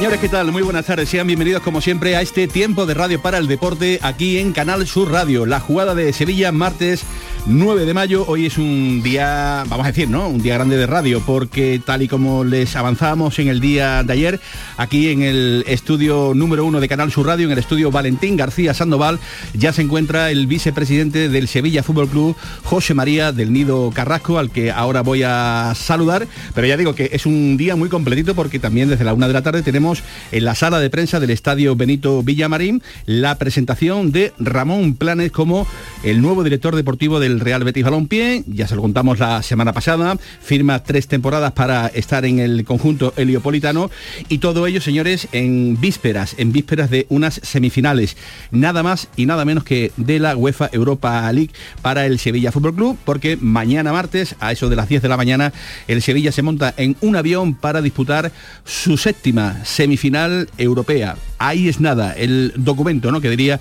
Señores, ¿qué tal? Muy buenas tardes. Sean bienvenidos como siempre a este tiempo de radio para el deporte aquí en Canal Sur Radio. La jugada de Sevilla, martes 9 de mayo. Hoy es un día, vamos a decir, ¿no? Un día grande de radio porque tal y como les avanzábamos en el día de ayer, aquí en el estudio número uno de Canal Sur Radio, en el estudio Valentín García Sandoval, ya se encuentra el vicepresidente del Sevilla Fútbol Club, José María del Nido Carrasco, al que ahora voy a saludar. Pero ya digo que es un día muy completito porque también desde la una de la tarde tenemos en la sala de prensa del Estadio Benito Villamarín la presentación de Ramón Planes como el nuevo director deportivo del Real Betis Balompié. Ya se lo contamos la semana pasada. Firma tres temporadas para estar en el conjunto heliopolitano y todo ello, señores, en vísperas, en vísperas de unas semifinales. Nada más y nada menos que de la UEFA Europa League para el Sevilla Fútbol Club, porque mañana martes, a eso de las 10 de la mañana, el Sevilla se monta en un avión para disputar su séptima semifinal europea. Ahí es nada, el documento, ¿no? Que diría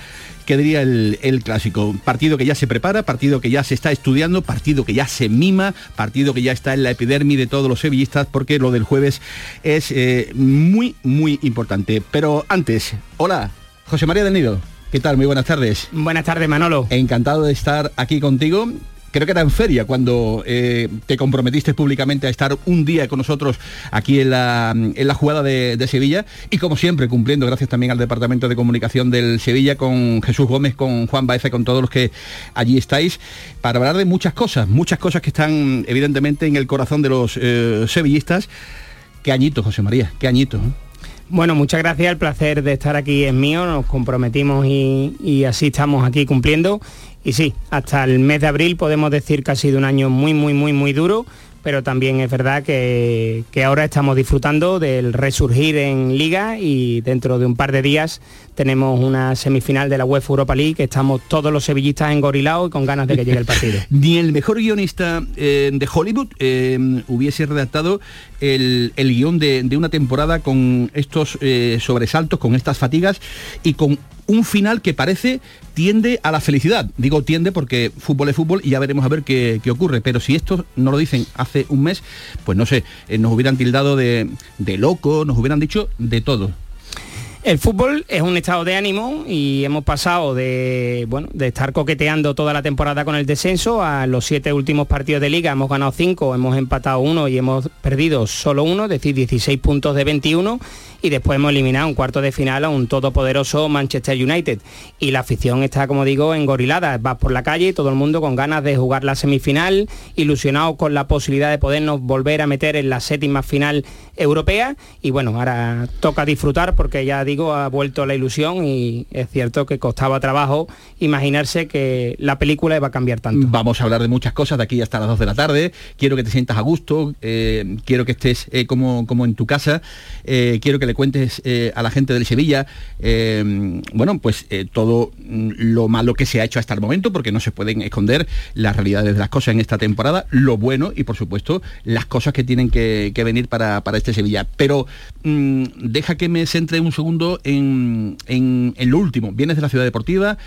que diría el, clásico. Partido que ya se prepara, partido que ya se está estudiando, partido que ya se mima, partido que ya está en la epidermis de todos los sevillistas, porque lo del jueves es eh, muy, muy importante. Pero antes, hola, José María del Nido. ¿Qué tal? Muy buenas tardes. Buenas tardes, Manolo. Encantado de estar aquí contigo creo que era en feria cuando eh, te comprometiste públicamente a estar un día con nosotros aquí en la, en la jugada de, Sevilla y como siempre cumpliendo gracias también al Departamento de Comunicación del Sevilla con Jesús Gómez, con Juan Baeza, con todos los que allí estáis para hablar de muchas cosas, muchas cosas que están evidentemente en el corazón de los eh, sevillistas. Qué añito, José María, qué añito. Bueno, muchas gracias, el placer de estar aquí es mío, nos comprometimos y, así estamos aquí cumpliendo. Y sí, hasta el mes de abril podemos decir que ha sido un año muy, muy, muy, muy duro, pero también es verdad que, ahora estamos disfrutando del resurgir en liga y dentro de un par de días tenemos una semifinal de la UEFA Europa League que estamos todos los sevillistas engorilados y con ganas de que llegue el partido. Ni el mejor guionista eh, de Hollywood eh, hubiese redactado el, guion de, una temporada con estos eh, sobresaltos, con estas fatigas y con un final que parece tiende a la felicidad. Digo tiende porque fútbol es fútbol y ya veremos a ver qué, ocurre. Pero si esto no lo dicen hace un mes, pues no sé, nos hubieran tildado de, de loco, nos hubieran dicho de todo. El fútbol es un estado de ánimo y hemos pasado de, bueno, de estar coqueteando toda la temporada con el descenso a los siete últimos partidos de liga. Hemos ganado cinco, hemos empatado uno y hemos perdido solo uno, es decir, 16 puntos de 21 y después hemos eliminado un cuarto de final a un todopoderoso Manchester United. Y la afición está, como digo, engorilada. Vas por la calle y todo el mundo con ganas de jugar la semifinal, ilusionado con la posibilidad de podernos volver a meter en la séptima final europea. Y bueno, ahora toca disfrutar porque ya digo, ha vuelto la ilusión y es cierto que costaba trabajo imaginarse que la película iba a cambiar tanto. Vamos a hablar de muchas cosas de aquí hasta las 2 de la tarde. Quiero que te sientas a gusto, eh, quiero que estés eh, como, como en tu casa, eh, quiero que le cuentes eh, a la gente del Sevilla, eh, bueno, pues eh, todo lo malo que se ha hecho hasta el momento, porque no se pueden esconder las realidades de las cosas en esta temporada, lo bueno y por supuesto las cosas que tienen que, venir para, este Sevilla. Pero mm, deja que me centre un segundo en, lo último. Vienes de la ciudad deportiva,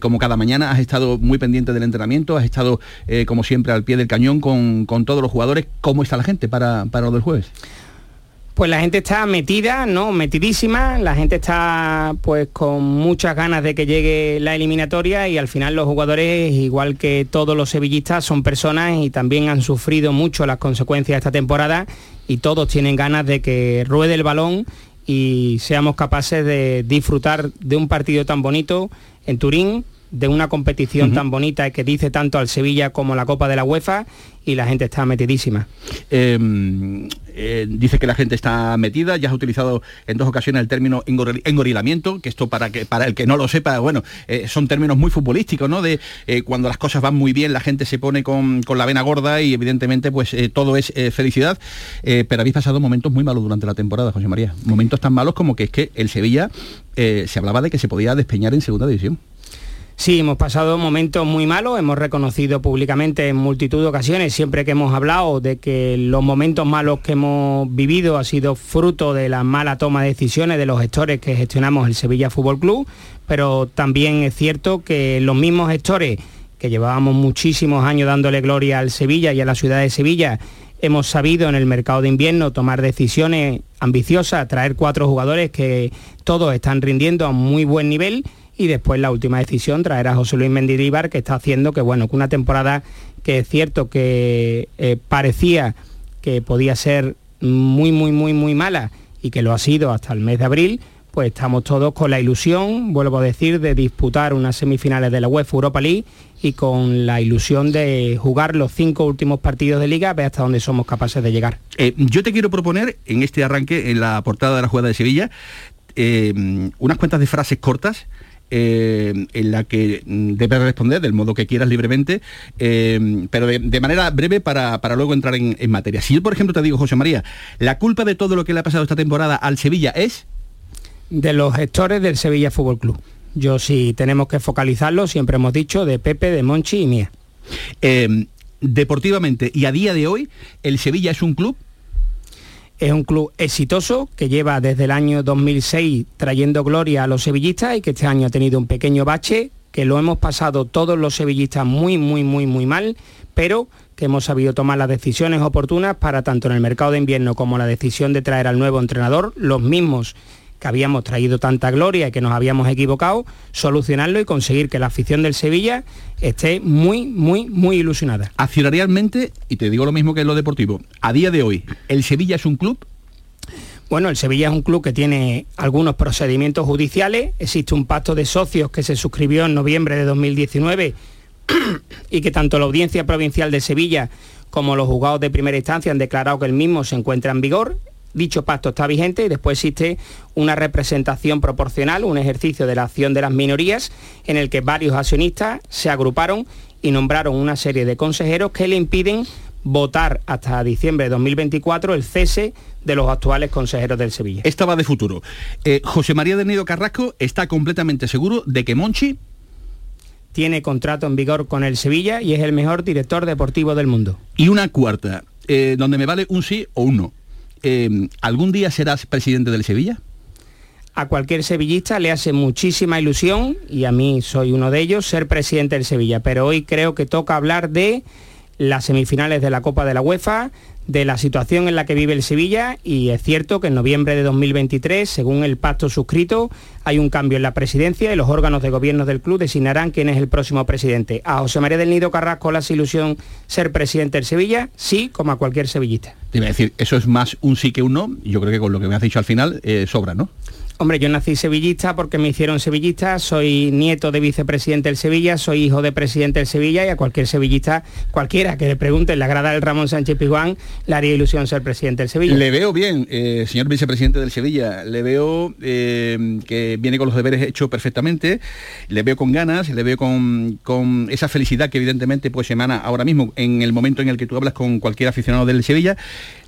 como cada mañana has estado muy pendiente del entrenamiento, has estado como siempre al pie del cañón con, todos los jugadores. ¿Cómo está la gente para, para lo del jueves? Pues la gente está metida, ¿no? Metidísima, la gente está pues con muchas ganas de que llegue la eliminatoria y al final los jugadores, igual que todos los sevillistas, son personas y también han sufrido mucho las consecuencias de esta temporada y todos tienen ganas de que ruede el balón y seamos capaces de disfrutar de un partido tan bonito en Turín, de una competición tan bonita que dice tanto al Sevilla como la Copa de la UEFA y la gente está metidísima. Em, eh, dice que la gente está metida, ya has utilizado en dos ocasiones el término engorilamiento, que esto para que para el que no lo sepa, bueno, eh, son términos muy futbolísticos, ¿no? De eh, cuando las cosas van muy bien, la gente se pone con, con la vena gorda y evidentemente pues todo es felicidad. pero habéis pasado momentos muy malos durante la temporada, José María. Momentos tan malos como que es que el Sevilla se hablaba de que se podía despeñar en segunda división. Sí, hemos pasado momentos muy malos, hemos reconocido públicamente en multitud de ocasiones, siempre que hemos hablado de que los momentos malos que hemos vivido ha sido fruto de la mala toma de decisiones de los gestores que gestionamos el Sevilla Fútbol Club, pero también es cierto que los mismos gestores que llevábamos muchísimos años dándole gloria al Sevilla y a la ciudad de Sevilla, hemos sabido en el mercado de invierno tomar decisiones ambiciosas, traer cuatro jugadores que todos están rindiendo a muy buen nivel y después la última decisión traer a José Luis Mendilibar que está haciendo que bueno que una temporada que es cierto que eh, parecía que podía ser muy muy muy muy mala y que lo ha sido hasta el mes de abril pues estamos todos con la ilusión, vuelvo a decir, de disputar unas semifinales de la UEFA Europa League y con la ilusión de jugar los cinco últimos partidos de liga, ver hasta dónde somos capaces de llegar. Eh, yo te quiero proponer en este arranque, en la portada de la jugada de Sevilla, eh, unas cuentas de frases cortas eh, en la que debes responder del modo que quieras libremente, eh, pero de, manera breve para, luego entrar en, materia. Si yo, por ejemplo, te digo, José María, la culpa de todo lo que le ha pasado esta temporada al Sevilla es... De los gestores del Sevilla Fútbol Club. Yo sí tenemos que focalizarlo, siempre hemos dicho, de Pepe, de Monchi y mía. Eh, deportivamente y a día de hoy, el Sevilla es un club es un club exitoso que lleva desde el año 2006 trayendo gloria a los sevillistas y que este año ha tenido un pequeño bache, que lo hemos pasado todos los sevillistas muy, muy, muy, muy mal, pero que hemos sabido tomar las decisiones oportunas para tanto en el mercado de invierno como la decisión de traer al nuevo entrenador, los mismos que habíamos traído tanta gloria y que nos habíamos equivocado, solucionarlo y conseguir que la afición del Sevilla esté muy, muy, muy ilusionada. Accionarialmente, y te digo lo mismo que en lo deportivo, a día de hoy, ¿el Sevilla es un club? Bueno, el Sevilla es un club que tiene algunos procedimientos judiciales, existe un pacto de socios que se suscribió en noviembre de 2019 y que tanto la Audiencia Provincial de Sevilla como los juzgados de primera instancia han declarado que el mismo se encuentra en vigor. Dicho pacto está vigente y después existe una representación proporcional, un ejercicio de la acción de las minorías en el que varios accionistas se agruparon y nombraron una serie de consejeros que le impiden votar hasta diciembre de 2024 el cese de los actuales consejeros del Sevilla. Esta va de futuro. Eh, José María del Nido Carrasco está completamente seguro de que Monchi tiene contrato en vigor con el Sevilla y es el mejor director deportivo del mundo. Y una cuarta, eh, donde me vale un sí o un no. Em, ¿algún día serás presidente del Sevilla? A cualquier sevillista le hace muchísima ilusión, y a mí soy uno de ellos, ser presidente del Sevilla, pero hoy creo que toca hablar de las semifinales de la Copa de la UEFA, de la situación en la que vive el Sevilla y es cierto que en noviembre de 2023, según el pacto suscrito, hay un cambio en la presidencia y los órganos de gobierno del club designarán quién es el próximo presidente. A José María del Nido Carrasco la ilusión ser presidente del Sevilla, sí, como a cualquier sevillista. A decir, eso es más un sí que un no, yo creo que con lo que me has dicho al final eh, sobra, ¿no? Hombre, yo nací sevillista porque me hicieron sevillista, soy nieto de vicepresidente del Sevilla, soy hijo de presidente del Sevilla y a cualquier sevillista, cualquiera que le pregunte la grada del Ramón Sánchez Pizjuán, le haría ilusión ser presidente del Sevilla. Le veo bien, eh, señor vicepresidente del Sevilla, le veo eh, que viene con los deberes hechos perfectamente, le veo con ganas, le veo con, con esa felicidad que evidentemente pues emana ahora mismo en el momento en el que tú hablas con cualquier aficionado del Sevilla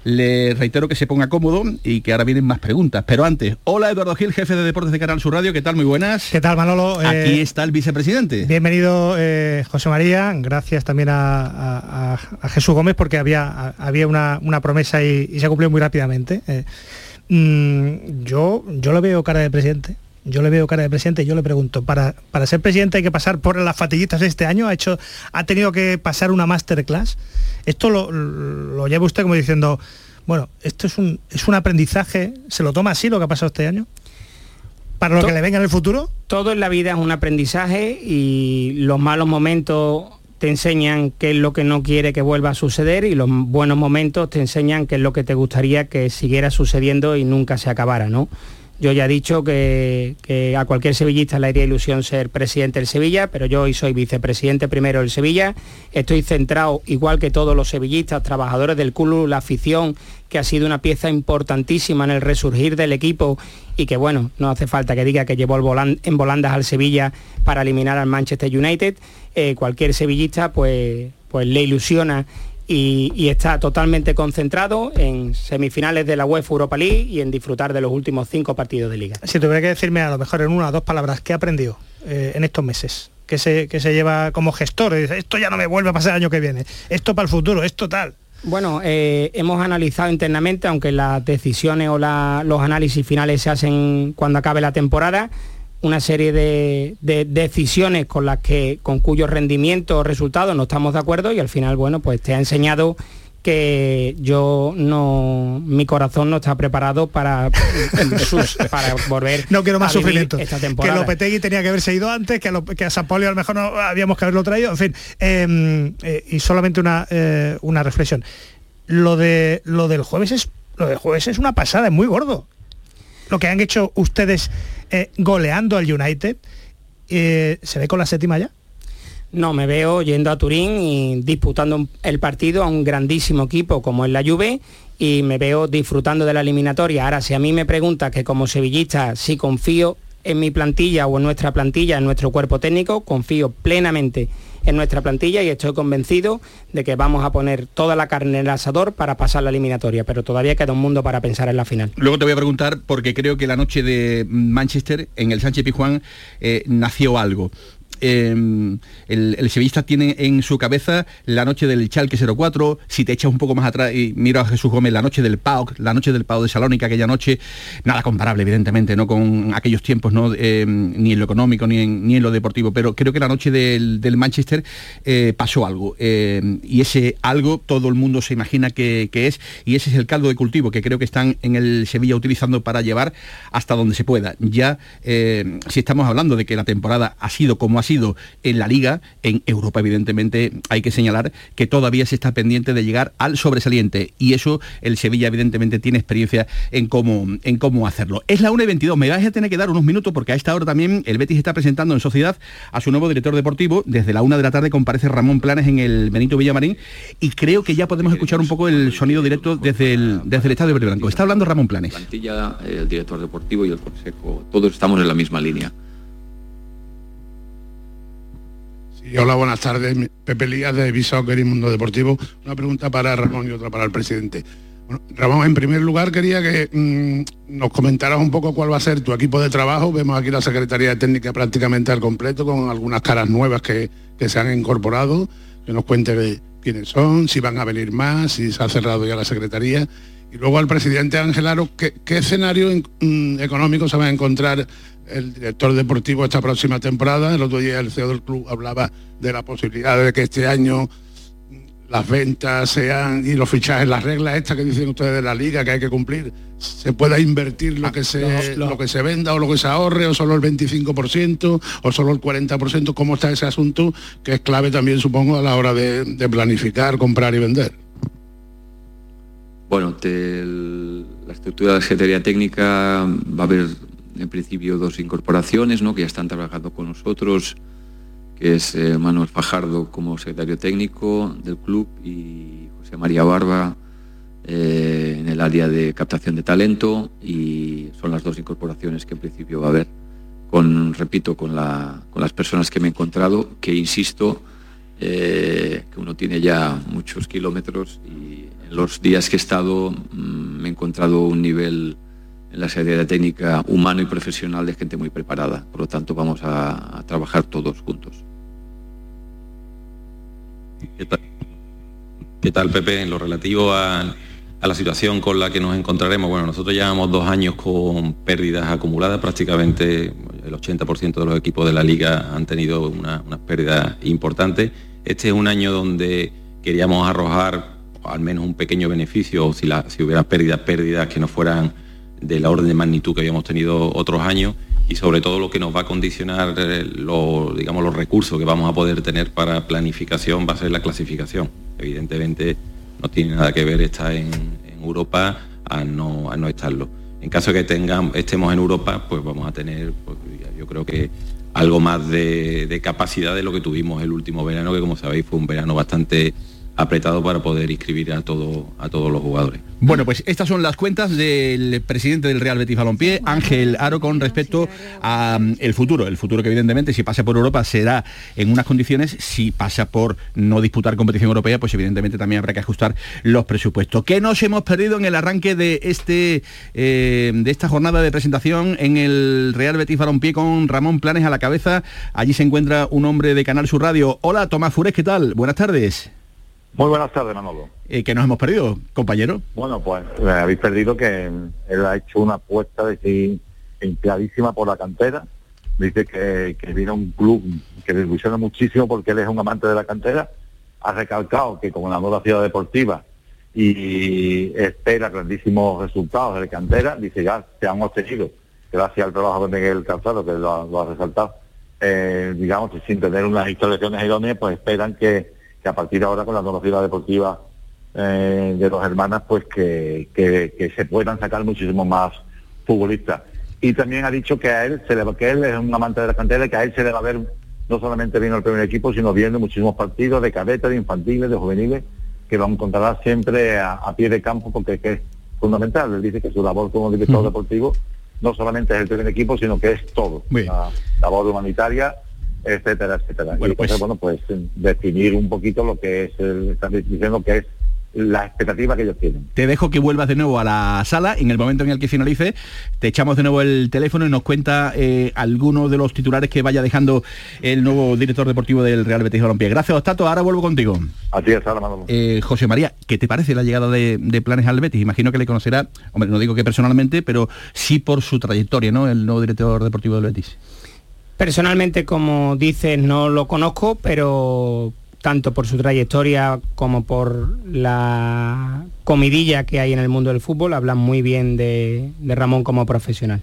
le reitero que se ponga cómodo y que ahora vienen más preguntas. Pero antes, hola Eduardo Gil, jefe de deportes de Canal Sur Radio, ¿qué tal? Muy buenas. ¿Qué tal, Manolo? Aquí eh, está el vicepresidente. Bienvenido, eh, José María. Gracias también a, Jesús Gómez porque había, había una, promesa y, se cumplió muy rápidamente. Eh, mm, yo, yo lo veo cara de presidente yo le veo cara de presidente y yo le pregunto, ¿para, para ser presidente hay que pasar por las fatiguitas este año? ¿Ha, hecho, ha tenido que pasar una masterclass? Esto lo, lo lleva usted como diciendo, bueno, esto es un, es un aprendizaje, ¿se lo toma así lo que ha pasado este año? ¿Para lo que le venga en el futuro? Todo en la vida es un aprendizaje y los malos momentos te enseñan qué es lo que no quiere que vuelva a suceder y los buenos momentos te enseñan qué es lo que te gustaría que siguiera sucediendo y nunca se acabara, ¿no? Yo ya he dicho que, a cualquier sevillista le haría ilusión ser presidente del Sevilla, pero yo hoy soy vicepresidente primero del Sevilla. Estoy centrado, igual que todos los sevillistas, trabajadores del club, la afición, que ha sido una pieza importantísima en el resurgir del equipo y que bueno, no hace falta que diga que llevó en volandas al Sevilla para eliminar al Manchester United. Eh, cualquier sevillista pues, pues le ilusiona y, está totalmente concentrado en semifinales de la UEFA Europa League y en disfrutar de los últimos cinco partidos de liga. Si tuviera que decirme a lo mejor en una o dos palabras, ¿qué aprendió eh, en estos meses? Que se, que se lleva como gestor, esto ya no me vuelve a pasar el año que viene, esto para el futuro, esto tal. Bueno, eh, hemos analizado internamente, aunque las decisiones o los análisis finales se hacen cuando acabe la temporada, una serie de, decisiones con las que, con cuyos rendimientos o resultados no estamos de acuerdo y al final, bueno, pues te ha enseñado que yo no mi corazón no está preparado para para volver no quiero más sufrimiento. esta temporada. que Lopetegui tenía que haberse ido antes que a, que a San Pablo a lo mejor no habíamos que haberlo traído. En fin em, eh, y solamente una, eh, una reflexión. Lo de lo del jueves es lo del jueves es una pasada es muy gordo lo que han hecho ustedes eh, goleando al United, eh, ¿se ve con la séptima ya? No, me veo yendo a Turín y disputando el partido a un grandísimo equipo como es la Juve y me veo disfrutando de la eliminatoria. Ahora, si a mí me pregunta que como sevillista si confío en mi plantilla o en nuestra plantilla, en nuestro cuerpo técnico, confío plenamente en nuestra plantilla y estoy convencido de que vamos a poner toda la carne en el asador para pasar la eliminatoria, pero todavía queda un mundo para pensar en la final. Luego te voy a preguntar, porque creo que la noche de Manchester, en el Sánchez Pijuán, eh, nació algo. Em, el, sevillista tiene en su cabeza la noche del Chalque 04, si te echas un poco más atrás y miro a Jesús Gómez, la noche del PAOK, la noche del PAOK de Salónica, aquella noche, nada comparable, evidentemente, no con aquellos tiempos, ¿no? Em, ni en lo económico ni en, ni en lo deportivo, pero creo que la noche del, Manchester eh, pasó algo. Em, y ese algo todo el mundo se imagina que, es, y ese es el caldo de cultivo que creo que están en el Sevilla utilizando para llevar hasta donde se pueda. Ya, si estamos hablando de que la temporada ha sido como sido en la liga, en Europa evidentemente hay que señalar que todavía se está pendiente de llegar al sobresaliente y eso el Sevilla evidentemente tiene experiencia en cómo, en cómo hacerlo. Es la 1 y 22, me vais a tener que dar unos minutos porque a esta hora también el Betis está presentando en sociedad a su nuevo director deportivo. Desde la 1 de la tarde comparece Ramón Planes en el Benito Villamarín y creo que ya podemos escuchar un poco el sonido directo desde el, desde el Estadio Verde Blanco. Está hablando Ramón Planes. La plantilla, el director deportivo y el consejo, todos estamos en la misma línea. Hola, buenas tardes. Pepe Lías de Bisoccer y Mundo Deportivo. Una pregunta para Ramón y otra para el presidente. Ramón, en primer lugar quería que mm, nos comentaras un poco cuál va a ser tu equipo de trabajo. Vemos aquí la Secretaría de Técnica prácticamente al completo, con algunas caras nuevas que, se han incorporado. Que nos cuente quiénes son, si van a venir más, si se ha cerrado ya la Secretaría. Y luego al presidente Ángel Aro, ¿qué, escenario mm, económico se va a encontrar el director deportivo esta próxima temporada. El otro día el CEO del club hablaba de la posibilidad de que este año las ventas sean y los fichajes, las reglas estas que dicen ustedes de la liga que hay que cumplir, se pueda invertir lo ah, que se lo que se venda o lo que se ahorre o solo el 25% o solo el 40%, cómo está ese asunto que es clave también supongo a la hora de, planificar, comprar y vender. Bueno, la estructura de la Secretaría Técnica va a haber en principio dos incorporaciones ¿no? que ya están trabajando con nosotros, que es eh, Manuel Fajardo como secretario técnico del club y José María Barba eh, en el área de captación de talento y son las dos incorporaciones que en principio va a haber. Con, repito, con, la, con las personas que me he encontrado, que insisto, eh, que uno tiene ya muchos kilómetros y en los días que he estado mm, me he encontrado un nivel en la de técnica humano y profesional de gente muy preparada. Por lo tanto, vamos a, trabajar todos juntos. ¿Qué tal? Pepe? En lo relativo a, la situación con la que nos encontraremos, bueno, nosotros llevamos dos años con pérdidas acumuladas, prácticamente el 80% de los equipos de la liga han tenido unas pérdidas importantes. Este es un año donde queríamos arrojar al menos un pequeño beneficio, o si, si hubiera pérdidas, pérdidas que no fueran de la orden de magnitud que habíamos tenido otros años y sobre todo lo que nos va a condicionar eh, digamos, los recursos que vamos a poder tener para planificación va a ser la clasificación. Evidentemente no tiene nada que ver estar en, Europa a no, a no estarlo. en caso de que tengan, estemos en Europa, pues vamos a tener, pues, yo creo que algo más de, capacidad de lo que tuvimos el último verano, que como sabéis fue un verano bastante apretado para poder inscribir a, todo, a todos los jugadores. Bueno, pues estas son las cuentas del presidente del Real Betis Balompié, Ángel Aro, con respecto a mm, futuro. El futuro que evidentemente si pasa por Europa será en unas condiciones, si pasa por no disputar competición europea, pues evidentemente también habrá que ajustar los presupuestos. ¿Qué nos hemos perdido en el arranque de, este, eh, de esta jornada de presentación en el Real Betis Balompié con Ramón Planes a la cabeza? Allí se encuentra un hombre de Canal Sur Radio. Hola, Tomás Fures, ¿qué tal? Buenas tardes. Muy buenas tardes, Manolo. Eh, ¿Qué nos hemos perdido, compañero? Bueno, pues eh, habéis perdido que él ha hecho una apuesta de clarísima por la cantera. Dice que, que viene un club que le ilusiona muchísimo porque él es un amante de la cantera. Ha recalcado que como la nueva ciudad deportiva y espera grandísimos resultados de la cantera, dice ya se han obtenido gracias al trabajo de Miguel Calzado, que lo, ha resaltado, eh, digamos, sin tener unas instalaciones idóneas, pues esperan que que a partir de ahora con la ciudad deportiva eh, de dos hermanas, pues que, se puedan sacar muchísimo más futbolistas. Y también ha dicho que a él se le que él es un amante de la cantera y que a él se le va a ver no solamente viendo el primer equipo, sino viendo muchísimos partidos de cadetes, de infantiles, de juveniles, que lo encontrará siempre a, pie de campo porque es fundamental. Él dice que su labor como director deportivo no solamente es el primer equipo, sino que es todo. La labor humanitaria etcétera, etcétera. Bueno, pues, bueno, pues definir un poquito lo que es, el, están diciendo que es la expectativa que ellos tienen. Te dejo que vuelvas de nuevo a la sala. En el momento en el que finalice, te echamos de nuevo el teléfono y nos cuenta eh, alguno de los titulares que vaya dejando el nuevo director deportivo del Real Betis Balompié. Gracias, Ostato. Ahora vuelvo contigo. Así es, ahora, eh, José María, ¿qué te parece la llegada de, Planes al Betis? Imagino que le conocerá, hombre, no digo que personalmente, pero sí por su trayectoria, ¿no? El nuevo director deportivo del Betis. Personalmente, como dices, no lo conozco, pero tanto por su trayectoria como por la comidilla que hay en el mundo del fútbol, hablan muy bien de, de Ramón como profesional.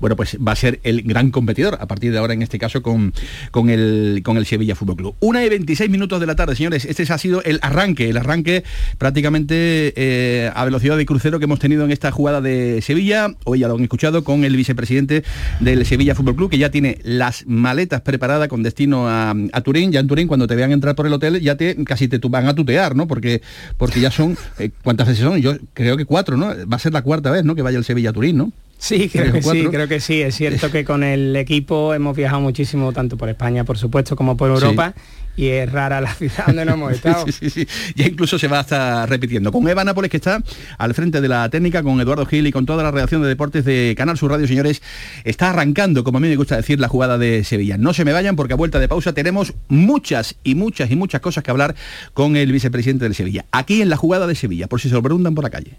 Bueno, pues va a ser el gran competidor a partir de ahora, en este caso, con, con, el, con el Sevilla Fútbol Club. Una y 26 minutos de la tarde, señores. Este ha sido el arranque, el arranque prácticamente eh, a velocidad de crucero que hemos tenido en esta jugada de Sevilla. Hoy ya lo han escuchado con el vicepresidente del Sevilla Fútbol Club, que ya tiene las maletas preparadas con destino a, Turín. Ya en Turín, cuando te vean entrar por el hotel, ya te casi te van a tutear, ¿no? Porque, porque ya son, eh, ¿cuántas veces son? Yo creo que cuatro, ¿no? Va a ser la cuarta vez, ¿no? Que vaya el Sevilla a Turín, ¿no? Sí, creo que sí, creo que sí. Es cierto que con el equipo hemos viajado muchísimo, tanto por España, por supuesto, como por Europa. Y es rara la ciudad donde no hemos estado. sí, sí, Ya incluso se va a estar repitiendo. Con Eva Nápoles, que está al frente de la técnica, con Eduardo Gil y con toda la redacción de deportes de Canal Sur Radio, señores, está arrancando, como a mí me gusta decir, la jugada de Sevilla. No se me vayan porque a vuelta de pausa tenemos muchas y muchas y muchas cosas que hablar con el vicepresidente del Sevilla. Aquí en la jugada de Sevilla, por si se lo preguntan por la calle.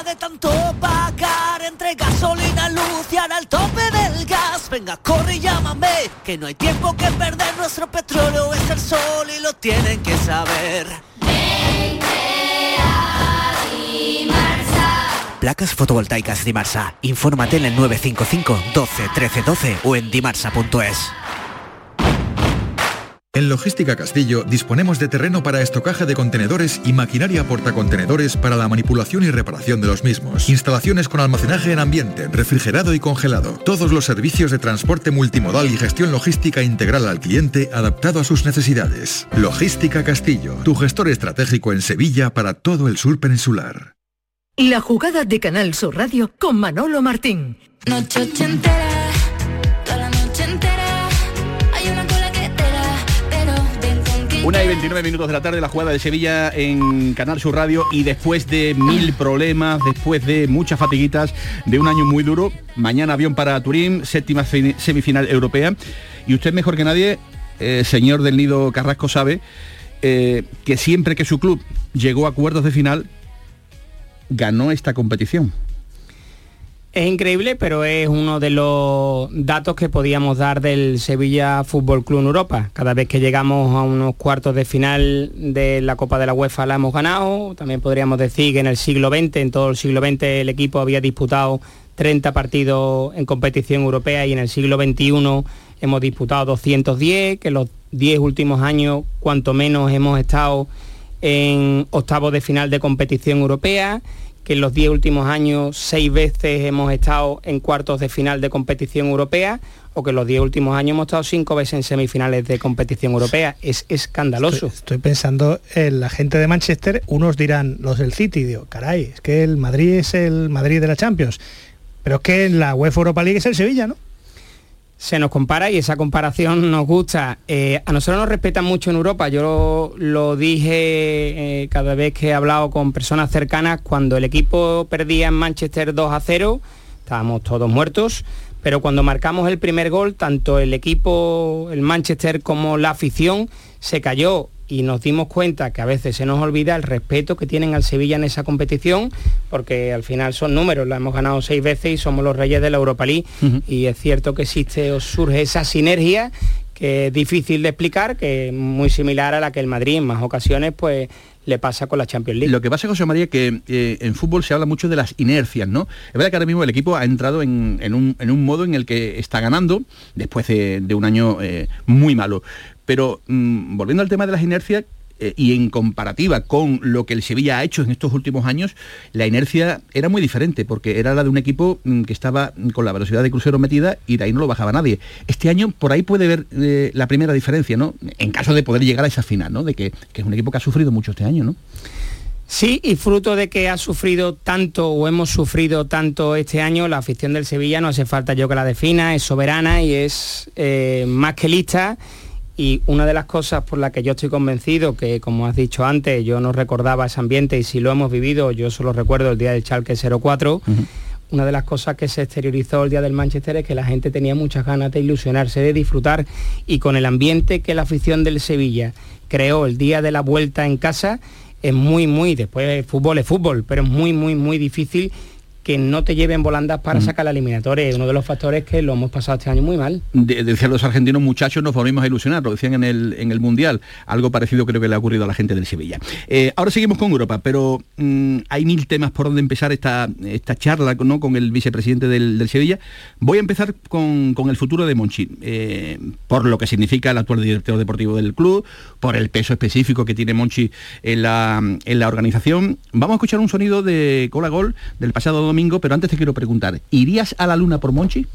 tanto pagar entre gasolina, luz y ahora el tope del gas, venga, corre y llámame, que no hay tiempo que perder, nuestro petróleo es el sol y lo tienen que saber. Placas fotovoltaicas Dimarsa. Infórmate en el 955 12 13 12 o en dimarsa.es. En Logística Castillo disponemos de terreno para estocaje de contenedores y maquinaria portacontenedores para la manipulación y reparación de los mismos. Instalaciones con almacenaje en ambiente, refrigerado y congelado. Todos los servicios de transporte multimodal y gestión logística integral al cliente adaptado a sus necesidades. Logística Castillo, tu gestor estratégico en Sevilla para todo el sur peninsular. La jugada de Canal Sur Radio con Manolo Martín. Noche ochentera, Una y 29 minutos de la tarde, la jugada de Sevilla en Canal Sur Radio y después de mil problemas, después de muchas fatiguitas, de un año muy duro, mañana avión para Turín, séptima fi- semifinal europea y usted mejor que nadie, eh, señor del Nido Carrasco, sabe eh, que siempre que su club llegó a cuartos de final, ganó esta competición. Es increíble, pero es uno de los datos que podíamos dar del Sevilla Fútbol Club en Europa. Cada vez que llegamos a unos cuartos de final de la Copa de la UEFA la hemos ganado. También podríamos decir que en el siglo XX, en todo el siglo XX, el equipo había disputado 30 partidos en competición europea y en el siglo XXI hemos disputado 210, que en los 10 últimos años cuanto menos hemos estado en octavos de final de competición europea, que en los 10 últimos años seis veces hemos estado en cuartos de final de competición europea, o que en los 10 últimos años hemos estado cinco veces en semifinales de competición europea. Es escandaloso. Estoy pensando en la gente de Manchester, unos dirán los del City, digo, caray, es que el Madrid es el Madrid de la Champions. Pero es que en la UEFA Europa League es el Sevilla, ¿no? Se nos compara y esa comparación nos gusta. Eh, a nosotros nos respetan mucho en Europa. Yo lo, dije eh, cada vez que he hablado con personas cercanas, cuando el equipo perdía en Manchester 2 a 0, estábamos todos muertos. Pero cuando marcamos el primer gol, tanto el equipo, el Manchester como la afición, se cayó y nos dimos cuenta que a veces se nos olvida el respeto que tienen al Sevilla en esa competición, porque al final son números, la hemos ganado seis veces y somos los reyes de la Europa League, y es cierto que existe o surge esa sinergia que es difícil de explicar, que es muy similar a la que el Madrid en más ocasiones pues le pasa con la Champions League. Lo que pasa, José María, que eh, en fútbol se habla mucho de las inercias, ¿no? Es verdad que ahora mismo el equipo ha entrado en, en un, en un modo en el que está ganando después de, de un año eh, muy malo. Pero mm, volviendo al tema de las inercias, eh, y en comparativa con lo que el Sevilla ha hecho en estos últimos años, la inercia era muy diferente, porque era la de un equipo mm, que estaba con la velocidad de crucero metida y de ahí no lo bajaba nadie. Este año por ahí puede ver eh, la primera diferencia, ¿no? En caso de poder llegar a esa final, ¿no? De que, que es un equipo que ha sufrido mucho este año, ¿no? Sí, y fruto de que ha sufrido tanto o hemos sufrido tanto este año, la afición del Sevilla no hace falta yo que la defina, es soberana y es eh, más que lista. Y una de las cosas por las que yo estoy convencido, que como has dicho antes, yo no recordaba ese ambiente y si lo hemos vivido, yo solo recuerdo el día del Chalque 04, una de las cosas que se exteriorizó el día del Manchester es que la gente tenía muchas ganas de ilusionarse, de disfrutar y con el ambiente que la afición del Sevilla creó el día de la vuelta en casa, es muy, muy, después el fútbol es fútbol, pero es muy, muy, muy difícil que no te lleven volandas para sacar la eliminatoria. Es uno de los factores que lo hemos pasado este año muy mal. De- decían los argentinos, muchachos, nos volvimos a ilusionar, lo decían en el, en el Mundial. Algo parecido creo que le ha ocurrido a la gente del Sevilla. Eh, ahora seguimos con Europa, pero mm, hay mil temas por donde empezar esta, esta charla ¿no? con el vicepresidente del, del Sevilla. Voy a empezar con, con el futuro de Monchi, eh, por lo que significa el actual director deportivo del club, por el peso específico que tiene Monchi en la, en la organización. Vamos a escuchar un sonido de Cola Gol del pasado domingo, pero antes te quiero preguntar, ¿irías a la luna por Monchi?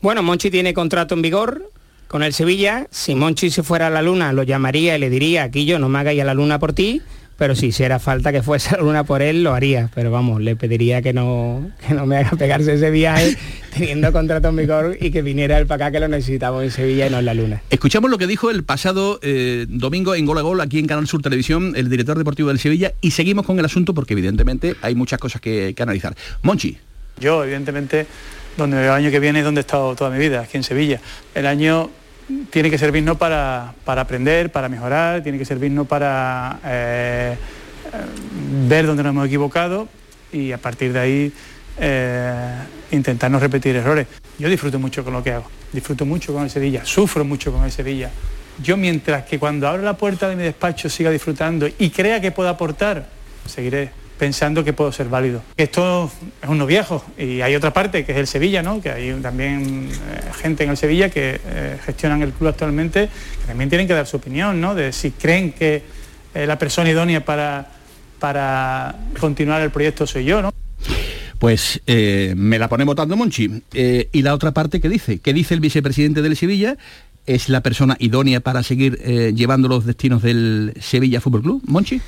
Bueno, Monchi tiene contrato en vigor con el Sevilla. Si Monchi se fuera a la luna, lo llamaría y le diría, aquí yo no me hagáis a la luna por ti, pero si hiciera falta que fuese a la luna por él, lo haría. Pero vamos, le pediría que no, que no me haga pegarse ese viaje teniendo contrato en vigor y que viniera él para acá que lo necesitamos en Sevilla y no en la luna. Escuchamos lo que dijo el pasado eh, domingo en Gol a Gol aquí en Canal Sur Televisión, el director deportivo del Sevilla, y seguimos con el asunto porque evidentemente hay muchas cosas que, que analizar. Monchi. Yo, evidentemente, donde el año que viene es donde he estado toda mi vida, aquí en Sevilla. El año tiene que servirnos para, para aprender, para mejorar, tiene que servirnos para eh, eh, ver dónde nos hemos equivocado y a partir de ahí eh, intentar no repetir errores. Yo disfruto mucho con lo que hago, disfruto mucho con el Sevilla, sufro mucho con el Sevilla. Yo mientras que cuando abro la puerta de mi despacho siga disfrutando y crea que puedo aportar, seguiré pensando que puedo ser válido. Esto es uno viejo y hay otra parte que es el Sevilla, ¿no? que hay también eh, gente en el Sevilla que eh, gestionan el club actualmente que también tienen que dar su opinión ¿no? de si creen que eh, la persona idónea para, para continuar el proyecto soy yo. ¿no? Pues me la pone votando Monchi. Y la otra parte, ¿qué dice? ¿Qué dice el vicepresidente del Sevilla? ¿Es la persona idónea para seguir llevando los destinos del Sevilla Fútbol Club? Monchi.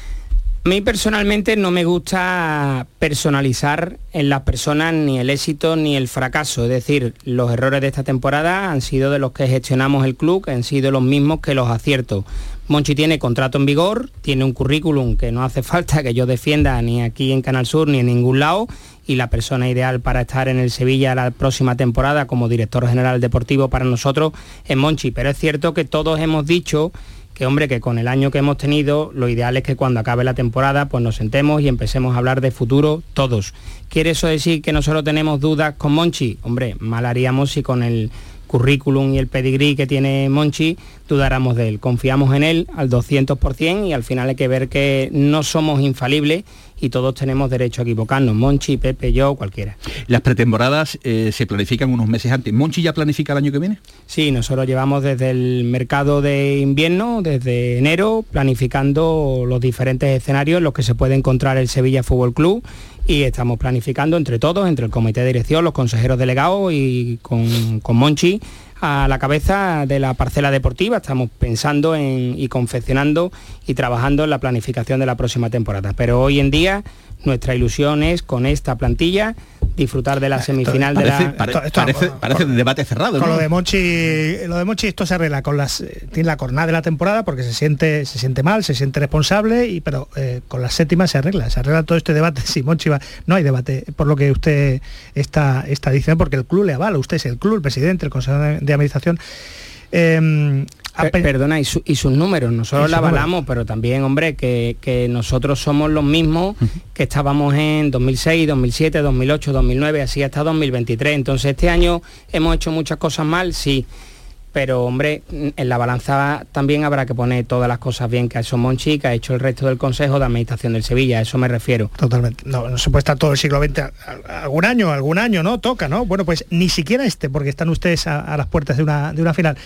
A mí personalmente no me gusta personalizar en las personas ni el éxito ni el fracaso. Es decir, los errores de esta temporada han sido de los que gestionamos el club, han sido los mismos que los aciertos. Monchi tiene contrato en vigor, tiene un currículum que no hace falta que yo defienda ni aquí en Canal Sur ni en ningún lado y la persona ideal para estar en el Sevilla la próxima temporada como director general deportivo para nosotros es Monchi. Pero es cierto que todos hemos dicho que hombre, que con el año que hemos tenido, lo ideal es que cuando acabe la temporada, pues nos sentemos y empecemos a hablar de futuro todos. ¿Quiere eso decir que nosotros tenemos dudas con Monchi? Hombre, mal haríamos si con el currículum y el pedigrí que tiene Monchi dudáramos de él. Confiamos en él al 200% y al final hay que ver que no somos infalibles y todos tenemos derecho a equivocarnos, Monchi, Pepe, yo, cualquiera. Las pretemporadas eh, se planifican unos meses antes. ¿Monchi ya planifica el año que viene? Sí, nosotros llevamos desde el mercado de invierno, desde enero, planificando los diferentes escenarios en los que se puede encontrar el Sevilla Fútbol Club y estamos planificando entre todos, entre el comité de dirección, los consejeros delegados y con, con Monchi a la cabeza de la parcela deportiva. Estamos pensando en, y confeccionando y trabajando en la planificación de la próxima temporada. Pero hoy en día nuestra ilusión es con esta plantilla disfrutar de la semifinal parece, de la... pare- parece, parece un debate cerrado. Con ¿no? lo de Monchi, lo de Monchi esto se arregla con las eh, tiene la cornada de la temporada porque se siente se siente mal, se siente responsable y pero eh, con las séptimas se arregla, se arregla todo este debate si Monchi va, no hay debate por lo que usted está está diciendo porque el club le avala, usted es el club, el presidente, el consejo de, de administración. Eh, Pe- Perdona, y, su- y sus números, nosotros la avalamos, pero también, hombre, que, que nosotros somos los mismos que estábamos en 2006, 2007, 2008, 2009, así hasta 2023. Entonces, este año hemos hecho muchas cosas mal, sí, pero, hombre, en la balanza también habrá que poner todas las cosas bien que ha hecho Monchi, que ha hecho el resto del Consejo de Administración del Sevilla, a eso me refiero. Totalmente. No, no se puede estar todo el siglo XX. Algún año, algún año, ¿no? Toca, ¿no? Bueno, pues ni siquiera este, porque están ustedes a, a las puertas de una, de una final.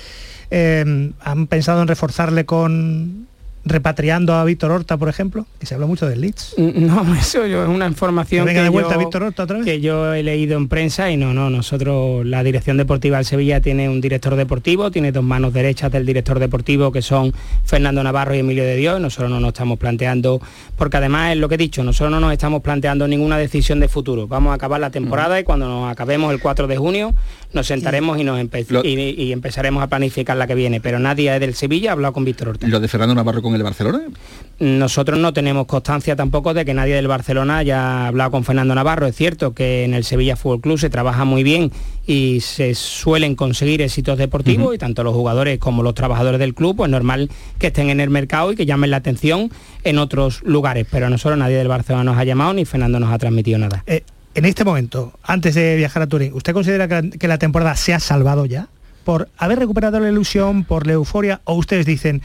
Eh, ¿Han pensado en reforzarle con repatriando a Víctor Horta, por ejemplo? Que se habla mucho del Leeds. No, eso yo- es una información Que venga que de vuelta yo- Víctor Horta otra vez. que yo he leído en prensa y no, no, nosotros, la dirección deportiva del Sevilla tiene un director deportivo, tiene dos manos derechas del director deportivo que son Fernando Navarro y Emilio de Dios, nosotros no nos estamos planteando, porque además es lo que he dicho, nosotros no nos estamos planteando ninguna decisión de futuro, vamos a acabar la temporada y cuando nos acabemos el 4 de junio nos sentaremos y, nos empe- Lo- y, y empezaremos a planificar la que viene, pero nadie del Sevilla ha hablado con Víctor Horta. Lo de Fernando Navarro con el Barcelona. Nosotros no tenemos constancia tampoco de que nadie del Barcelona haya hablado con Fernando Navarro. Es cierto que en el Sevilla Fútbol Club se trabaja muy bien y se suelen conseguir éxitos deportivos y tanto los jugadores como los trabajadores del club, pues normal que estén en el mercado y que llamen la atención en otros lugares. Pero a nosotros nadie del Barcelona nos ha llamado ni Fernando nos ha transmitido nada. Eh, en este momento, antes de viajar a Turín, ¿usted considera que, la temporada se ha salvado ya? ¿Por haber recuperado la ilusión, por la euforia? ¿O ustedes dicen,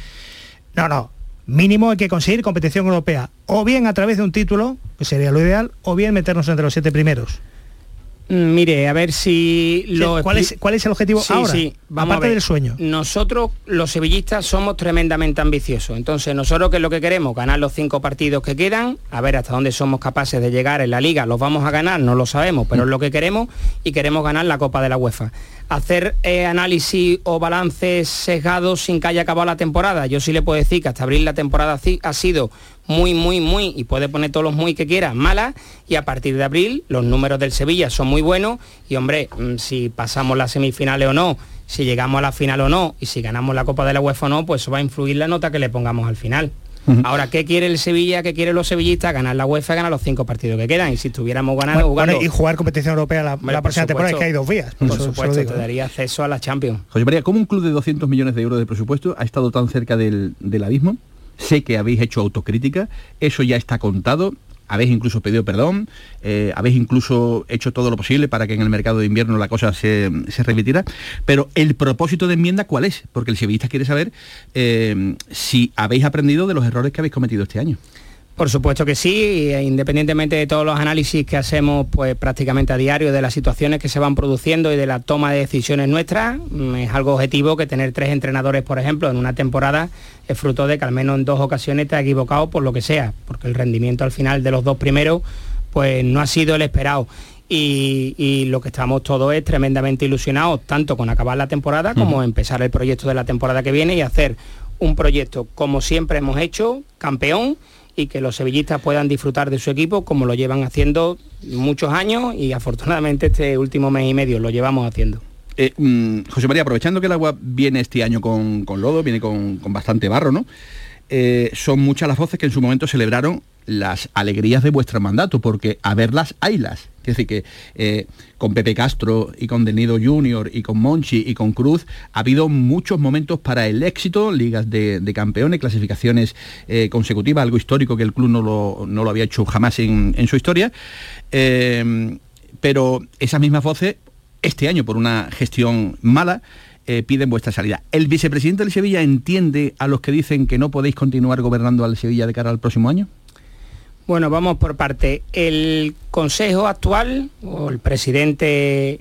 no, no, mínimo hay que conseguir competición europea? O bien a través de un título, que sería lo ideal, o bien meternos entre los siete primeros. Mm, Mire, a ver si lo ¿cuál, es, ¿Cuál es el objetivo Sí, ahora? sí, vamos a ver. del sueño. Nosotros, los sevillistas, somos tremendamente ambiciosos. Entonces, nosotros, ¿qué es lo que queremos? Ganar los cinco partidos que quedan, a ver hasta dónde somos capaces de llegar en la liga. ¿Los vamos a ganar? No lo sabemos, pero es lo que queremos y queremos ganar la Copa de la UEFA. Hacer eh, análisis o balances sesgados sin que haya acabado la temporada. Yo sí le puedo decir que hasta abril la temporada ha sido muy, muy, muy, y puede poner todos los muy que quiera, mala, y a partir de abril los números del Sevilla son muy buenos, y hombre, mm, si pasamos las semifinales o no, si llegamos a la final o no, y si ganamos la Copa de la UEFA o no, pues eso va a influir la nota que le pongamos al final. Ahora, ¿qué quiere el Sevilla? ¿Qué quieren los sevillistas? Ganar la UEFA, ganar los cinco partidos que quedan. Y si estuviéramos ganando, Bueno, jugando... y jugar competición europea la, Hombre, la por próxima temporada, que hay dos vías. Por Eso- supuesto, te ¿eh? daría acceso a la Champions. José María, ¿cómo un club de 200 millones de euros de presupuesto ha estado tan cerca del, del abismo? Sé que habéis hecho autocrítica, eso ya está contado, habéis incluso pedido perdón, eh, habéis incluso hecho todo lo posible para que en el mercado de invierno la cosa se, se pero el propósito de enmienda, ¿cuál es? Porque el sevillista quiere saber eh, si habéis aprendido de los errores que habéis cometido este año. Por supuesto que sí, e independientemente de todos los análisis que hacemos pues prácticamente a diario de las situaciones que se van produciendo y de la toma de decisiones nuestras, mm, es algo objetivo que tener tres entrenadores, por ejemplo, en una temporada es fruto de que al menos en dos ocasiones te ha equivocado por lo que sea, porque el rendimiento al final de los dos primeros pues no ha sido el esperado. Y, y lo que estamos todos es tremendamente ilusionados, tanto con acabar la temporada como empezar el proyecto de la temporada que viene y hacer un proyecto como siempre hemos hecho, campeón, y que los sevillistas puedan disfrutar de su equipo como lo llevan haciendo muchos años y afortunadamente este último mes y medio lo llevamos haciendo. Eh, mm, José María, aprovechando que el agua viene este año con, con lodo, viene con, con bastante barro, ¿no? Eh, son muchas las voces que en su momento celebraron las alegrías de vuestro mandato, porque a verlas, haylas. Es decir, que eh, con Pepe Castro y con Denido Junior y con Monchi y con Cruz ha habido muchos momentos para el éxito, ligas de, campeones, clasificaciones eh, consecutivas, algo histórico que el club no lo, no lo había hecho jamás en, en su historia. Eh, pero esas mismas voces, este año por una gestión mala, eh, piden vuestra salida. ¿El vicepresidente del Sevilla entiende a los que dicen que no podéis continuar gobernando al Sevilla de cara al próximo año? Bueno, vamos por parte. El Consejo actual, o el presidente,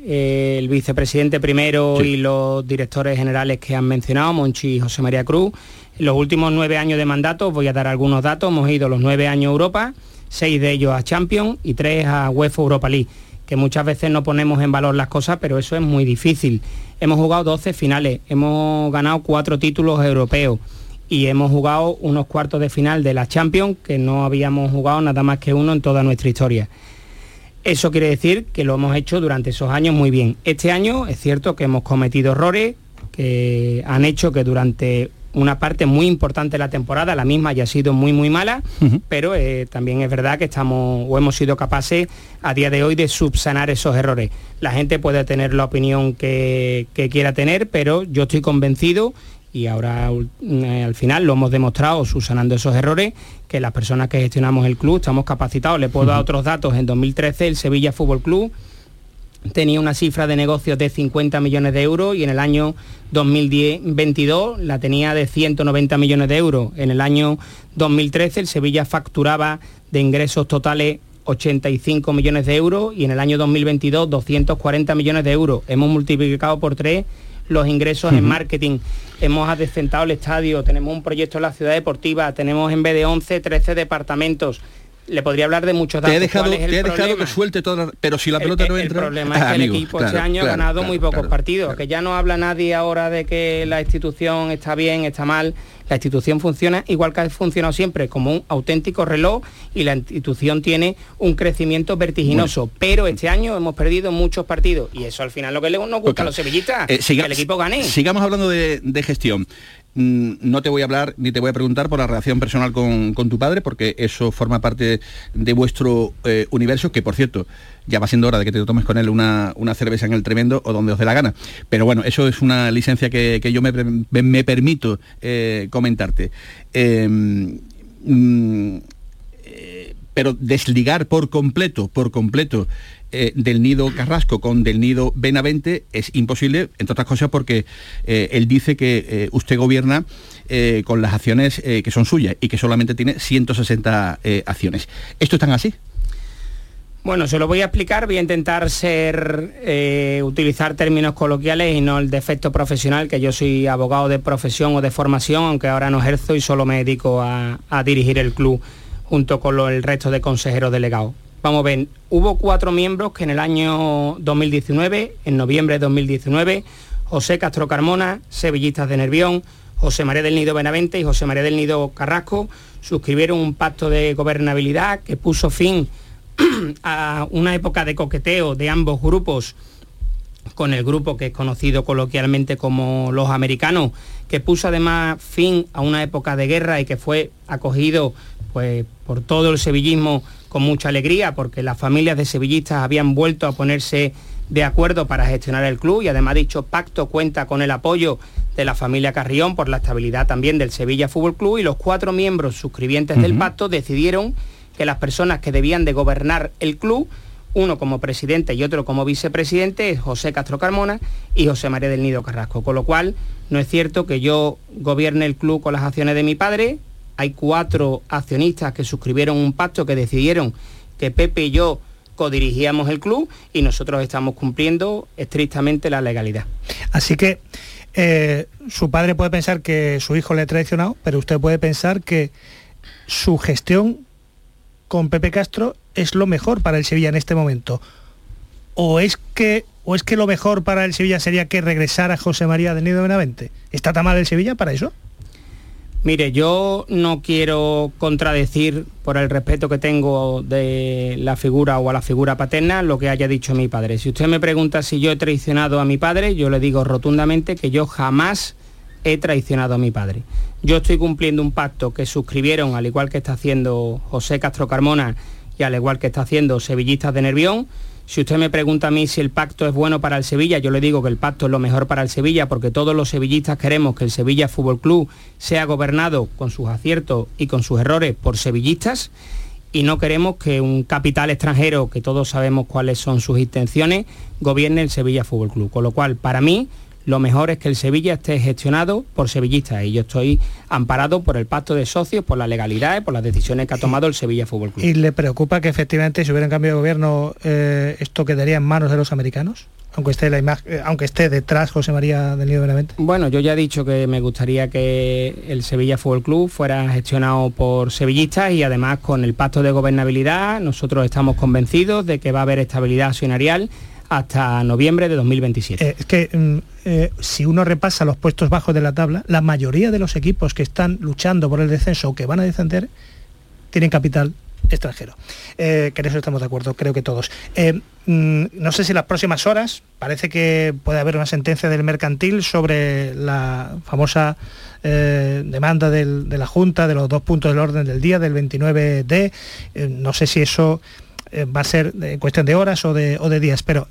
eh, el vicepresidente primero y los directores generales que han mencionado, Monchi y José María Cruz, en los últimos nueve años de mandato, voy a dar algunos datos, hemos ido los nueve años a Europa, seis de ellos a Champions y tres a UEFA Europa League, que muchas veces no ponemos en valor las cosas, pero eso es muy difícil. Hemos jugado 12 finales, hemos ganado cuatro títulos europeos y hemos jugado unos cuartos de final de la Champions que no habíamos jugado nada más que uno en toda nuestra historia. Eso quiere decir que lo hemos hecho durante esos años muy bien. Este año es cierto que hemos cometido errores que han hecho que durante una parte muy importante de la temporada, la misma haya sido muy muy mala, pero eh, también es verdad que estamos o hemos sido capaces a día de hoy de subsanar esos errores. La gente puede tener la opinión que, que quiera tener, pero yo estoy convencido y ahora eh, al final lo hemos demostrado subsanando esos errores que las personas que gestionamos el club estamos capacitados. Le puedo dar otros datos. En 2013 el Sevilla Fútbol Club tenía una cifra de negocios de 50 millones de euros y en el año 2022 la tenía de 190 millones de euros. En el año 2013 el Sevilla facturaba de ingresos totales 85 millones de euros y en el año 2022 240 millones de euros. Hemos multiplicado por tres los ingresos en marketing. Hemos adecentado el estadio, tenemos un proyecto en la ciudad deportiva, tenemos en vez de 11, 13 departamentos. Le podría hablar de muchos datos. Te he dejado, ¿Cuál es el te he que suelte todas, pero si la pelota el, no el entra... problema es que Ah, el amigo, equipo claro, este año claro, ha ganado claro, muy pocos partidos, que ya no habla nadie ahora de que la institución está bien, está mal. La institución funciona igual que ha funcionado siempre, como un auténtico reloj y la institución tiene un crecimiento vertiginoso. Pero este año hemos perdido muchos partidos y eso al final lo que le- nos gusta a los sevillistas, Eh, siga- que el equipo gane. Sigamos hablando de, de gestión. Mm, No te voy a hablar ni te voy a preguntar por la relación personal con, con tu padre, porque eso forma parte de vuestro eh, universo, que por cierto, ya va siendo hora de que te tomes con él una, una cerveza en el tremendo o donde os dé la gana. Pero bueno, eso es una licencia que, que yo me, me- permito eh, comentarte. Eh, mm, eh, pero desligar por completo, por completo, eh, del nido Carrasco con del nido Benavente es imposible, entre otras cosas porque eh, él dice que eh, usted gobierna con las acciones que son suyas y que solamente tiene 160 eh, acciones. ¿Esto es tan así? Bueno, se lo voy a explicar, voy a intentar ser, utilizar términos coloquiales y no el defecto profesional, que yo soy abogado de profesión o de formación, aunque ahora no ejerzo y solo me dedico a, a dirigir el club junto con lo- el resto de consejeros delegados. Vamos a ver, hubo cuatro miembros que en el año 2019, en noviembre de 2019, José Castro Carmona, Sevillistas de Nervión, José María del Nido Benavente y José María del Nido Carrasco suscribieron un pacto de gobernabilidad que puso fin a una época de coqueteo de ambos grupos con el grupo que es conocido coloquialmente como los americanos, que puso además fin a una época de guerra y que fue acogido pues, por todo el sevillismo con mucha alegría, porque las familias de sevillistas habían vuelto a ponerse de acuerdo para gestionar el club y además dicho pacto cuenta con el apoyo de la familia Carrión por la estabilidad también del Sevilla Fútbol Club y los cuatro miembros suscribientes del pacto decidieron que las personas que debían de gobernar el club uno como presidente y otro como vicepresidente es José Castro Carmona y José María del Nido Carrasco. Con lo cual, no es cierto que yo gobierne el club con las acciones de mi padre, hay cuatro accionistas que suscribieron un pacto que decidieron que Pepe y yo codirigíamos el club y nosotros estamos cumpliendo estrictamente la legalidad. Así que eh, su padre puede pensar que su hijo le ha traicionado, pero usted puede pensar que su gestión con Pepe Castro es lo mejor para el Sevilla en este momento. ¿O es que, o es que lo mejor para el Sevilla sería que regresara José María del Nido Benavente? ¿Está tan mal el Sevilla para eso? Mire, yo no quiero contradecir por el respeto que tengo de la figura o a la figura paterna lo que haya dicho mi padre. Si usted me pregunta si yo he traicionado a mi padre, yo le digo rotundamente que yo jamás he traicionado a mi padre. Yo estoy cumpliendo un pacto que suscribieron, al igual que está haciendo José Castro Carmona y al igual que está haciendo Sevillistas de Nervión, si usted me pregunta a mí si el pacto es bueno para el Sevilla, yo le digo que el pacto es lo mejor para el Sevilla porque todos los sevillistas queremos que el Sevilla Fútbol Club sea gobernado con sus aciertos y con sus errores por sevillistas y no queremos que un capital extranjero, que todos sabemos cuáles son sus intenciones, gobierne el Sevilla Fútbol Club. Con lo cual, para mí, lo mejor es que el Sevilla esté gestionado por sevillistas y yo estoy amparado por el pacto de socios, por la legalidad y por las decisiones que ha tomado el Sevilla Fútbol Club. ¿Y le preocupa que efectivamente si hubiera un cambio de gobierno eh, esto quedaría en manos de los americanos? Aunque esté, la imagen, eh, aunque esté detrás José María del Nido Benavente. Bueno, yo ya he dicho que me gustaría que el Sevilla Fútbol Club fuera gestionado por sevillistas y además con el pacto de gobernabilidad nosotros estamos convencidos de que va a haber estabilidad accionarial hasta noviembre de 2027. Eh, es que mm, eh, si uno repasa los puestos bajos de la tabla, la mayoría de los equipos que están luchando por el descenso o que van a descender tienen capital extranjero. Eh, que en eso estamos de acuerdo, creo que todos. Mm, no sé si en las próximas horas parece que puede haber una sentencia del mercantil sobre la famosa demanda de la Junta de los dos puntos del orden del día, del 29D. Eh, no sé si eso eh, va a ser en cuestión de horas o de, o de días, pero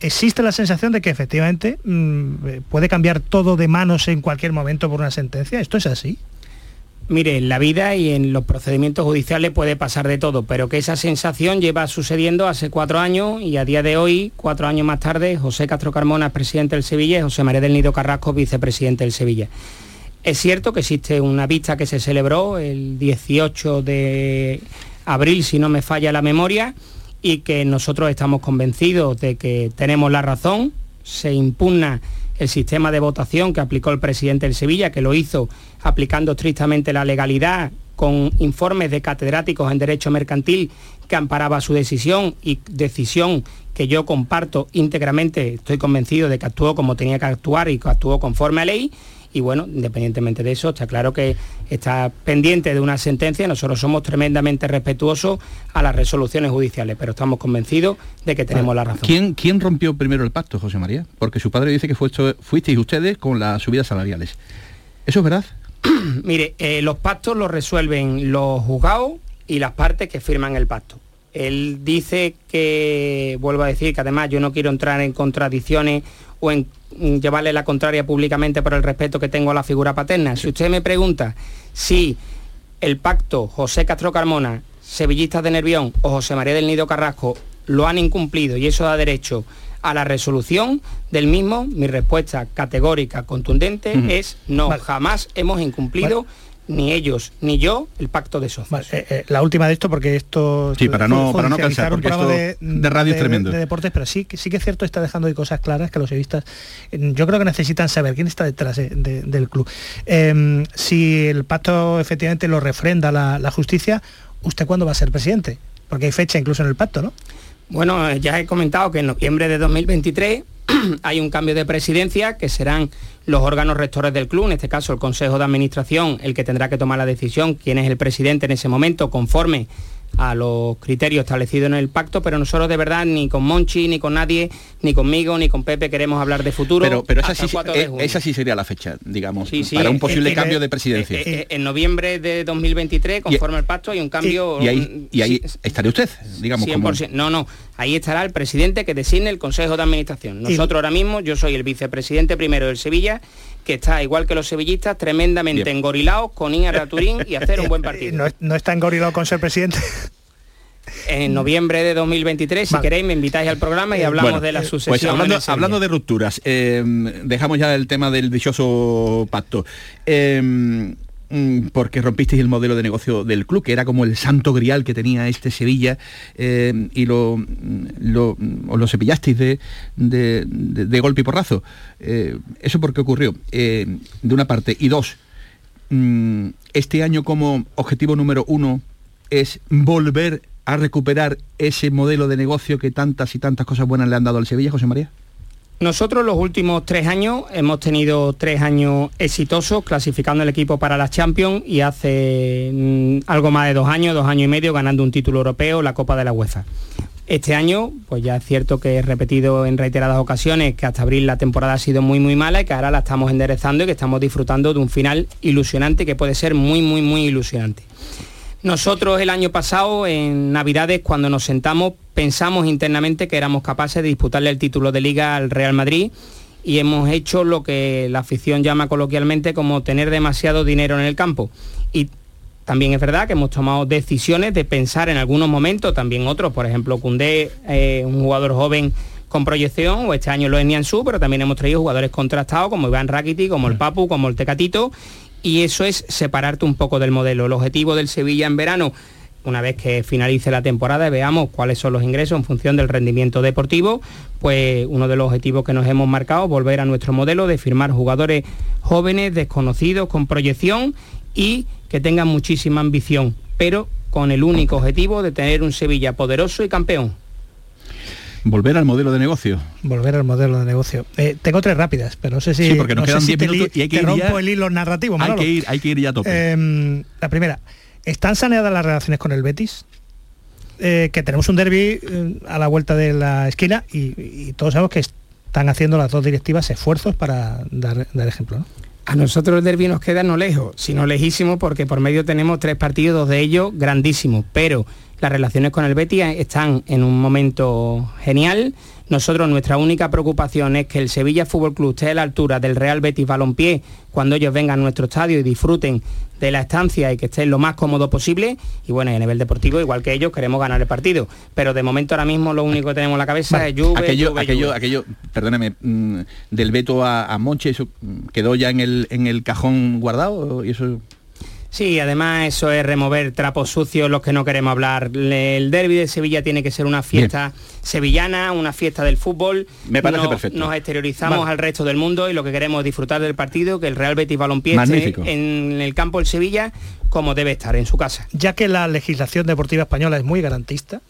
existe la sensación de que efectivamente mm, eh, puede cambiar todo de manos en cualquier momento por una sentencia. ¿Esto es así? Mire, en la vida y en los procedimientos judiciales puede pasar de todo, pero que esa sensación lleva sucediendo hace cuatro años y a día de hoy, cuatro años más tarde, José Castro Carmona es presidente del Sevilla y José María del Nido Carrasco vicepresidente del Sevilla. Es cierto que existe una vista que se celebró el 18 de abril, si no me falla la memoria, y que nosotros estamos convencidos de que tenemos la razón, se impugna el sistema de votación que aplicó el presidente del Sevilla, que lo hizo aplicando estrictamente la legalidad con informes de catedráticos en derecho mercantil que amparaba su decisión y decisión que yo comparto íntegramente, estoy convencido de que actuó como tenía que actuar y que actuó conforme a ley. Y bueno, independientemente de eso, está claro que está pendiente de una sentencia. Nosotros somos tremendamente respetuosos a las resoluciones judiciales, pero estamos convencidos de que tenemos la razón. ¿Quién, ¿Quién rompió primero el pacto, José María? Porque su padre dice que fuisteis ustedes con las subidas salariales. ¿Eso es verdad? Mire, eh, los pactos los resuelven los juzgados y las partes que firman el pacto. Él dice que, vuelvo a decir que además yo no quiero entrar en contradicciones o en mm, llevarle la contraria públicamente por el respeto que tengo a la figura paterna. Si usted me pregunta si el pacto José Castro Carmona, Sevillistas de Nervión o José María del Nido Carrasco lo han incumplido y eso da derecho a la resolución del mismo, mi respuesta categórica, contundente, es no, jamás hemos incumplido, ni ellos ni yo, el pacto de socios. Eh, eh, la última de esto, porque esto... Sí, para no- para no cansar, un porque esto de radio es tremendo. De, deportes, pero sí, que- sí que es cierto, está dejando ahí cosas claras que los sevistas, yo creo que necesitan saber quién está detrás de- de- del club. Eh, si el pacto efectivamente lo refrenda la, la justicia, ¿usted cuándo va a ser presidente? Porque hay fecha incluso en el pacto, ¿no? Bueno, eh, ya he comentado que en noviembre de 2023 hay un cambio de presidencia que serán los órganos rectores del club, en este caso el Consejo de Administración, el que tendrá que tomar la decisión, quién es el presidente en ese momento, conforme a los criterios establecidos en el pacto, pero nosotros de verdad ni con Monchi, ni con nadie, ni conmigo, ni con Pepe queremos hablar de futuro. Pero, pero esa, hasta sí, el 4 de eh, esa sí sería la fecha, digamos, Sí, sí, para un eh, posible eh, cambio eh, de presidencia. Eh, eh, en noviembre de 2023, conforme al pacto, hay un cambio... y ahí, y ahí estaría usted, digamos, como... 100%. No, no, ahí estará el presidente que designe el Consejo de Administración. Nosotros ahora mismo, yo soy el vicepresidente primero del Sevilla, que está, igual que los sevillistas, tremendamente Bien. engorilados con Ian Raturín y hacer un buen partido. No, no está engorilado con ser presidente. En noviembre de 2023, si queréis, me invitáis al programa y hablamos Bueno, de la pues sucesión. en hablando, de rupturas, eh, dejamos ya el tema del dichoso pacto. Eh, porque rompisteis el modelo de negocio del club, que era como el santo grial que tenía este Sevilla, eh, y lo, mm, os lo cepillasteis de, de, de- golpe y porrazo. Eh, ¿Eso por qué ocurrió? Eh, de una parte. Y dos, mm, este año como objetivo número uno es volver a recuperar ese modelo de negocio que tantas y tantas cosas buenas le han dado al Sevilla, José María. Nosotros los últimos tres años hemos tenido tres años exitosos clasificando el equipo para la Champions y hace mm, algo más de dos años, dos años y medio ganando un título europeo, la Copa de la UEFA. Este año, pues ya es cierto que he repetido en reiteradas ocasiones que hasta abril la temporada ha sido muy muy mala y que ahora la estamos enderezando y que estamos disfrutando de un final ilusionante que puede ser muy muy muy ilusionante. Nosotros el año pasado, en Navidades, cuando nos sentamos, pensamos internamente que éramos capaces de disputarle el título de liga al Real Madrid y hemos hecho lo que la afición llama coloquialmente como tener demasiado dinero en el campo. Y también es verdad que hemos tomado decisiones de pensar en algunos momentos, también otros, por ejemplo, Cundé, eh, un jugador joven con proyección, o este año lo es Nianzú, pero también hemos traído jugadores contrastados como Iván Rakiti, como el Papu, como el Tecatito, y eso es separarte un poco del modelo. El objetivo del Sevilla en verano, una vez que finalice la temporada veamos cuáles son los ingresos en función del rendimiento deportivo, pues uno de los objetivos que nos hemos marcado, volver a nuestro modelo de firmar jugadores jóvenes, desconocidos, con proyección y que tengan muchísima ambición, pero con el único objetivo de tener un Sevilla poderoso y campeón. Volver al modelo de negocio. Volver al modelo de negocio. Eh, tengo tres rápidas, pero no sé si, Sí, porque nos no quedan si 10 te li- minutos y hay que te ir rompo ya- el hilo narrativo. Hay que, ir, hay que ir ya a tope. Eh, la primera, ¿están saneadas las relaciones con el Betis? Eh, que tenemos un derby eh, a la vuelta de la esquina y, y todos sabemos que están haciendo las dos directivas esfuerzos para dar, dar ejemplo. ¿no? A nosotros el derbi nos queda no lejos, sino lejísimo porque por medio tenemos tres partidos, dos de ellos grandísimos, pero las relaciones con el Betis están en un momento genial. Nosotros nuestra única preocupación es que el Sevilla Fútbol Club esté a la altura del Real Betis Balompié cuando ellos vengan a nuestro estadio y disfruten de la estancia y que estén lo más cómodo posible. Y bueno, y a nivel deportivo, igual que ellos, queremos ganar el partido. Pero de momento ahora mismo lo único que tenemos en la cabeza es Juve, aquello, Juve, aquello, Juve. aquello, perdóneme, mm, del veto a, a Monche, eso quedó ya en el, en el cajón guardado y eso. Sí, además eso es remover trapos sucios los que no queremos hablar. El derby de Sevilla tiene que ser una fiesta sevillana, una fiesta del fútbol. Me parece nos, perfecto. Nos exteriorizamos Vale. al resto del mundo y lo que queremos es disfrutar del partido, que el Real Betis Balompié esté en el campo del Sevilla como debe estar, en su casa. Ya que la legislación deportiva española es muy garantista,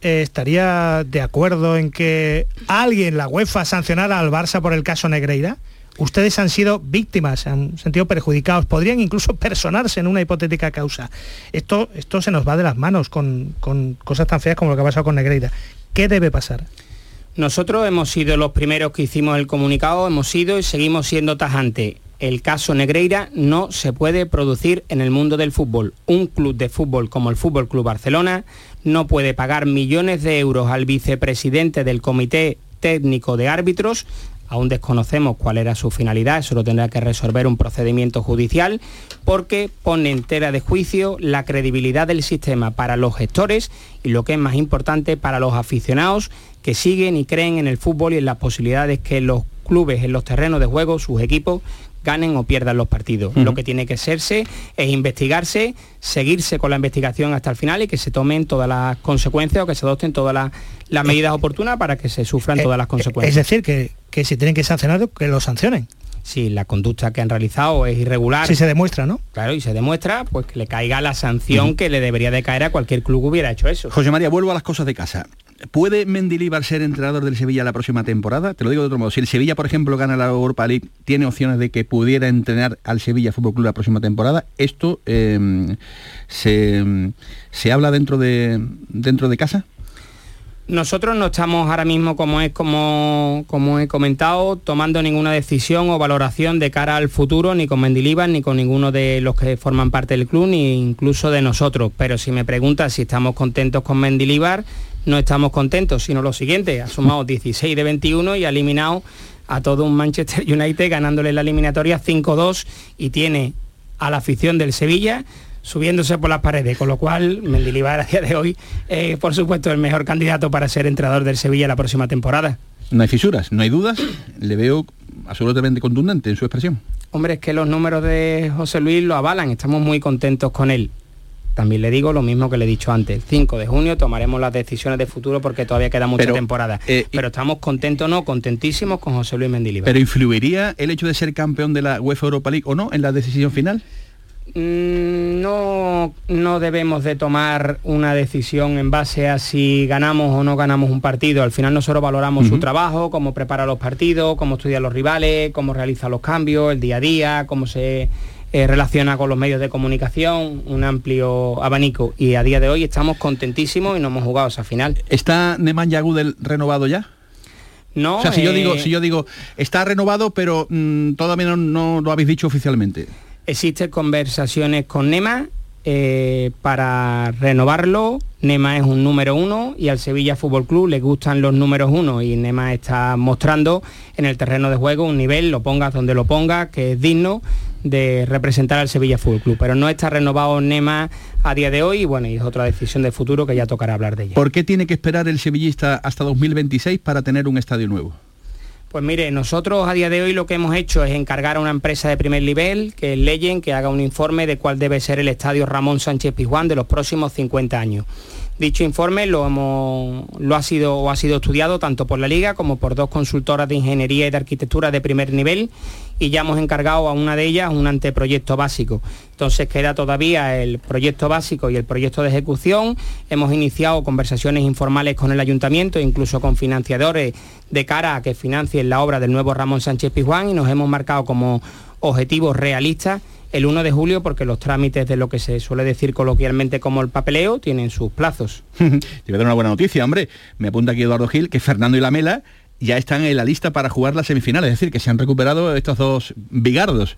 eh, ¿estaría de acuerdo en que alguien, la UEFA, sancionara al Barça por el caso Negreira? Ustedes han sido víctimas, han sentido perjudicados, podrían incluso personarse en una hipotética causa. Esto, esto se nos va de las manos con, con cosas tan feas como lo que ha pasado con Negreira. ¿Qué debe pasar? Nosotros hemos sido los primeros que hicimos el comunicado, hemos sido y seguimos siendo tajantes. El caso Negreira no se puede producir en el mundo del fútbol. Un club de fútbol como el Fútbol Club Barcelona no puede pagar millones de euros al vicepresidente del Comité Técnico de Árbitros. Aún desconocemos cuál era su finalidad, eso lo tendrá que resolver un procedimiento judicial, porque pone en tela de juicio la credibilidad del sistema para los gestores y lo que es más importante para los aficionados que siguen y creen en el fútbol y en las posibilidades que los clubes en los terrenos de juego, sus equipos, ganen o pierdan los partidos. Lo que tiene que hacerse es investigarse, seguirse con la investigación hasta el final y que se tomen todas las consecuencias o que se adopten todas las, las medidas oportunas para que se sufran todas las consecuencias. Es decir, que, que si tienen que sancionar, que lo sancionen. Si la conducta que han realizado es irregular. Si se demuestra, ¿no? Claro, y se demuestra, pues que le caiga la sanción que le debería de caer a cualquier club que hubiera hecho eso. José María, vuelvo a las cosas de casa. ¿Puede Mendilibar ser entrenador del Sevilla la próxima temporada? Te lo digo de otro modo. Si el Sevilla, por ejemplo, gana la Europa League, ¿tiene opciones de que pudiera entrenar al Sevilla Fútbol Club la próxima temporada? Esto eh, se, se habla dentro de dentro de casa. Nosotros no estamos ahora mismo, como es como, como he comentado, tomando ninguna decisión o valoración de cara al futuro, ni con Mendilibar, ni con ninguno de los que forman parte del club, ni incluso de nosotros. Pero si me preguntas si estamos contentos con Mendilibar, no estamos contentos, sino lo siguiente, ha sumado 16 de 21 y ha eliminado a todo un Manchester United ganándole la eliminatoria 5-2 y tiene a la afición del Sevilla subiéndose por las paredes, con lo cual Mendilibar a día de hoy es por supuesto el mejor candidato para ser entrenador del Sevilla la próxima temporada. No hay fisuras, no hay dudas. Le veo absolutamente contundente en su expresión. Hombre, es que los números de José Luis lo avalan, estamos muy contentos con él. También le digo lo mismo que le he dicho antes, el 5 de junio tomaremos las decisiones de futuro porque todavía queda mucha Pero, temporada. eh, Pero estamos contentos, no, contentísimos con José Luis Mendilibar. ¿Pero influiría el hecho de ser campeón de la UEFA Europa League o no en la decisión final? Mm, No, no debemos de tomar una decisión en base a si ganamos o no ganamos un partido. Al final nosotros valoramos su trabajo, cómo prepara los partidos, cómo estudia los rivales, cómo realiza los cambios, el día a día, cómo se eh, relaciona con los medios de comunicación, un amplio abanico. Y a día de hoy estamos contentísimos y no hemos jugado esa final. ¿Está Nemanja Gudel renovado ya? No, o sea, si yo eh, digo, si yo digo, está renovado, pero mm, todavía no, no lo habéis dicho oficialmente. Existen conversaciones con Nema eh, para renovarlo. Nema es un número uno y al Sevilla Fútbol Club le gustan los números uno y Nema está mostrando en el terreno de juego un nivel, lo pongas donde lo pongas, que es digno de representar al Sevilla Fútbol Club. Pero no está renovado Nema a día de hoy y bueno, y es otra decisión de futuro que ya tocará hablar de ella. ¿Por qué tiene que esperar el sevillista hasta 2026 para tener un estadio nuevo? Pues mire, nosotros a día de hoy lo que hemos hecho es encargar a una empresa de primer nivel, que es Leyen, que haga un informe de cuál debe ser el estadio Ramón Sánchez Pizjuán de los próximos 50 años. Dicho informe lo, hemos, lo ha, sido, o ha sido estudiado tanto por la Liga como por dos consultoras de ingeniería y de arquitectura de primer nivel y ya hemos encargado a una de ellas un anteproyecto básico. Entonces queda todavía el proyecto básico y el proyecto de ejecución. Hemos iniciado conversaciones informales con el ayuntamiento, incluso con financiadores de cara a que financien la obra del nuevo Ramón Sánchez Pizjuán y nos hemos marcado como objetivos realistas el 1 de julio porque los trámites de lo que se suele decir coloquialmente como el papeleo tienen sus plazos. Te voy a dar una buena noticia, hombre. Me apunta aquí Eduardo Gil que Fernando y Lamela ya están en la lista para jugar las semifinales, es decir, que se han recuperado estos dos bigardos.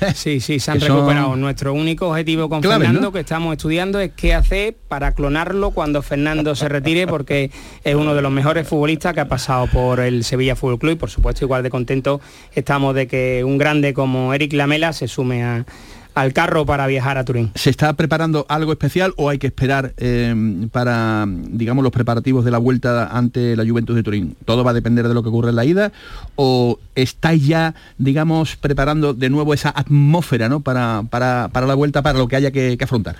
Sí, sí, se han son recuperado. Nuestro único objetivo con claves, Fernando ¿no? que estamos estudiando es qué hacer para clonarlo cuando Fernando se retire porque es uno de los mejores futbolistas que ha pasado por el Sevilla Fútbol Club y por supuesto igual de contentos estamos de que un grande como Eric Lamela se sume a- al carro para viajar a Turín. ¿Se está preparando algo especial o hay que esperar eh, para, digamos, los preparativos de la vuelta ante la Juventus de Turín? ¿Todo va a depender de lo que ocurre en la ida? ¿O estáis ya, digamos, preparando de nuevo esa atmósfera ¿no? para, para, para la vuelta, para lo que haya que, que afrontar?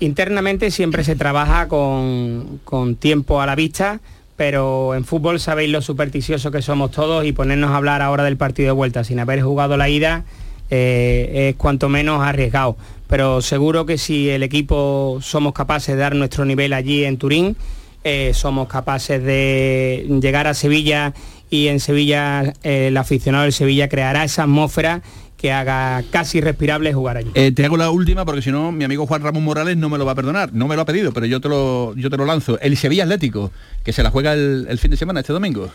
Internamente siempre se trabaja con, con tiempo a la vista, pero en fútbol sabéis lo supersticioso que somos todos y ponernos a hablar ahora del partido de vuelta sin haber jugado la ida eh, es cuanto menos arriesgado. Pero seguro que si el equipo somos capaces de dar nuestro nivel allí en Turín, eh, somos capaces de llegar a Sevilla y en Sevilla eh, el aficionado del Sevilla creará esa atmósfera que haga casi respirable jugar allí. Te hago la última porque si no mi amigo Juan Ramón Morales no me lo va a perdonar. No me lo ha pedido, pero yo te lo, yo te lo lanzo. El Sevilla Atlético, que se la juega el fin de semana, este domingo.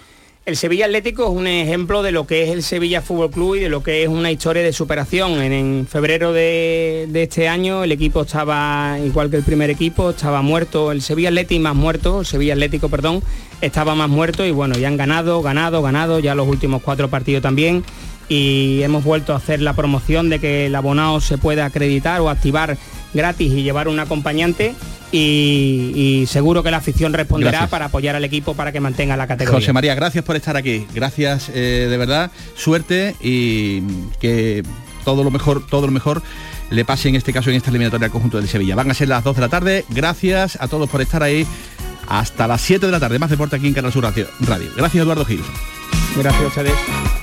El Sevilla Atlético es un ejemplo de lo que es el Sevilla Fútbol Club y de lo que es una historia de superación. En, en febrero de, de este año el equipo estaba igual que el primer equipo, estaba muerto, el Sevilla Atlético más muerto, el Sevilla Atlético, perdón, estaba más muerto y bueno, ya han ganado, ganado, ganado, ya los últimos cuatro partidos también y hemos vuelto a hacer la promoción de que el abonado se pueda acreditar o activar gratis y llevar un acompañante y, y seguro que la afición responderá Gracias. para apoyar al equipo para que mantenga la categoría. José María, gracias por estar aquí. Gracias eh, de verdad. Suerte y que todo lo mejor, todo lo mejor le pase en este caso en esta eliminatoria al conjunto del Sevilla. Van a ser las 2 de la tarde. Gracias a todos por estar ahí. Hasta las 7 de la tarde. Más deporte aquí en Canal Sur Radio. Gracias Eduardo Gil. Gracias a ustedes.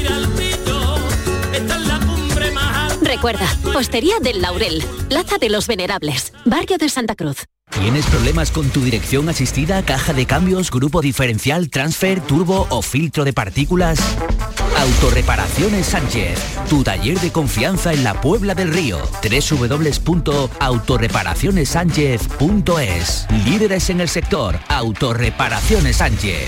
Recuerda, Hostería del Laurel, Plaza de los Venerables, Barrio de Santa Cruz. ¿Tienes problemas con tu dirección asistida, caja de cambios, grupo diferencial, transfer, turbo o filtro de partículas? Autorreparaciones Sánchez, tu taller de confianza en la Puebla del Río. www.autorreparacionessánchez.es. Líderes en el sector, Autorreparaciones Sánchez.